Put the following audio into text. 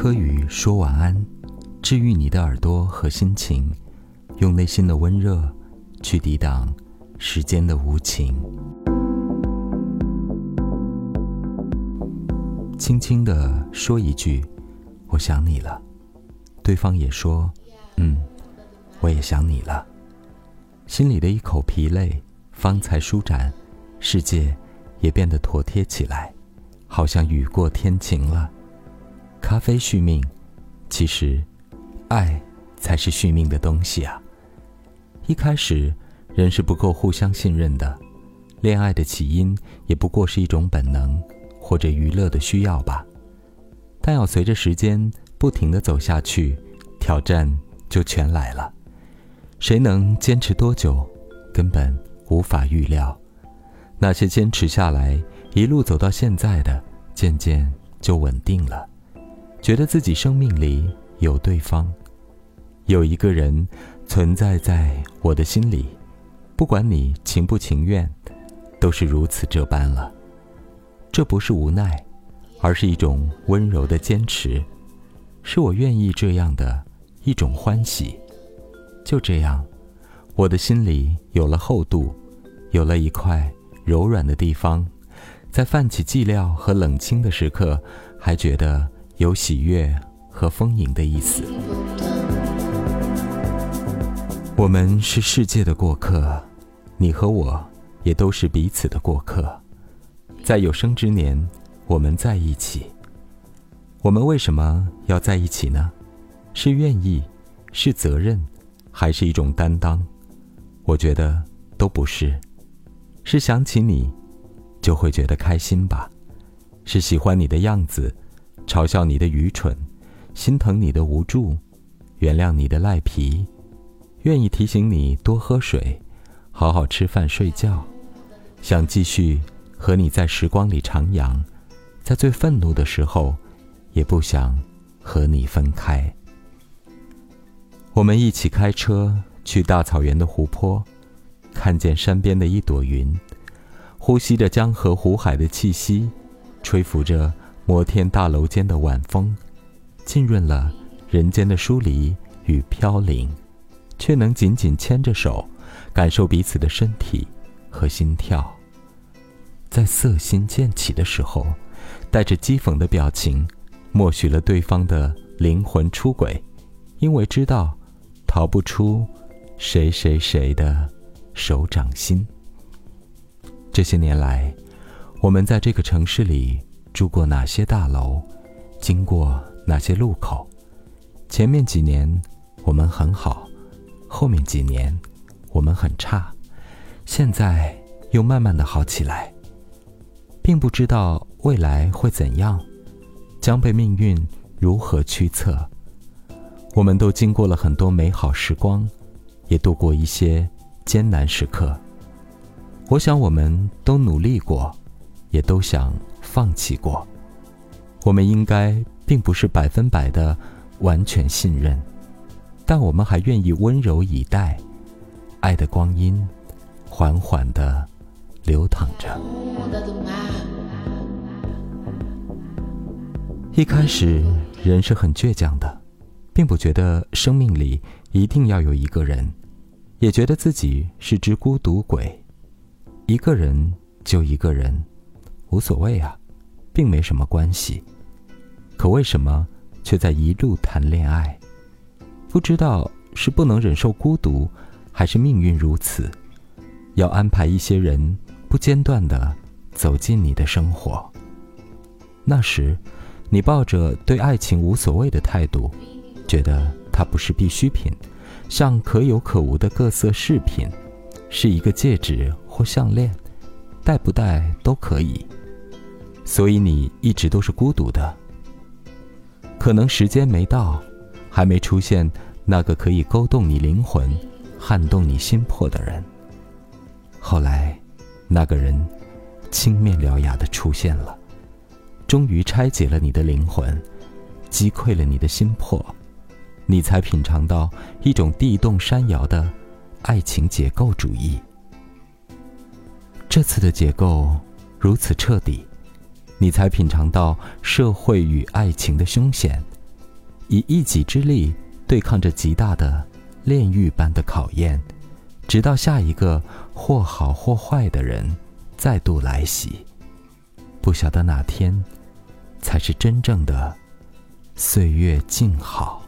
柯宇说晚安，治愈你的耳朵和心情，用内心的温热去抵挡时间的无情。轻轻的说一句“我想你了”，对方也说“嗯，我也想你了”，心里的一口疲累方才舒展，世界也变得妥帖起来，好像雨过天晴了。咖啡续命，其实，爱才是续命的东西啊。一开始，人是不够互相信任的，恋爱的起因也不过是一种本能或者娱乐的需要吧。但要随着时间不停的走下去，挑战就全来了。谁能坚持多久，根本无法预料。那些坚持下来，一路走到现在的，渐渐就稳定了。觉得自己生命里有对方，有一个人存在在我的心里，不管你情不情愿，都是如此这般了。这不是无奈，而是一种温柔的坚持，是我愿意这样的一种欢喜。就这样，我的心里有了厚度，有了一块柔软的地方，在泛起寂寥和冷清的时刻，还觉得。有喜悦和丰盈的意思。我们是世界的过客，你和我也都是彼此的过客。在有生之年，我们在一起。我们为什么要在一起呢？是愿意，是责任，还是一种担当？我觉得都不是。是想起你，就会觉得开心吧？是喜欢你的样子。嘲笑你的愚蠢，心疼你的无助，原谅你的赖皮，愿意提醒你多喝水，好好吃饭睡觉，想继续和你在时光里徜徉，在最愤怒的时候，也不想和你分开。我们一起开车去大草原的湖泊，看见山边的一朵云，呼吸着江河湖海的气息，吹拂着。摩天大楼间的晚风，浸润了人间的疏离与飘零，却能紧紧牵着手，感受彼此的身体和心跳。在色心渐起的时候，带着讥讽的表情，默许了对方的灵魂出轨，因为知道逃不出谁谁谁的手掌心。这些年来，我们在这个城市里。住过哪些大楼，经过哪些路口？前面几年我们很好，后面几年我们很差，现在又慢慢的好起来。并不知道未来会怎样，将被命运如何驱策。我们都经过了很多美好时光，也度过一些艰难时刻。我想我们都努力过，也都想。放弃过，我们应该并不是百分百的完全信任，但我们还愿意温柔以待，爱的光阴缓缓的流淌着。一开始，人是很倔强的，并不觉得生命里一定要有一个人，也觉得自己是只孤独鬼，一个人就一个人。无所谓啊，并没什么关系。可为什么却在一路谈恋爱？不知道是不能忍受孤独，还是命运如此，要安排一些人不间断的走进你的生活。那时，你抱着对爱情无所谓的态度，觉得它不是必需品，像可有可无的各色饰品，是一个戒指或项链，戴不戴都可以。所以你一直都是孤独的。可能时间没到，还没出现那个可以勾动你灵魂、撼动你心魄的人。后来，那个人青面獠牙的出现了，终于拆解了你的灵魂，击溃了你的心魄，你才品尝到一种地动山摇的爱情解构主义。这次的解构如此彻底。你才品尝到社会与爱情的凶险，以一己之力对抗着极大的炼狱般的考验，直到下一个或好或坏的人再度来袭。不晓得哪天，才是真正的岁月静好。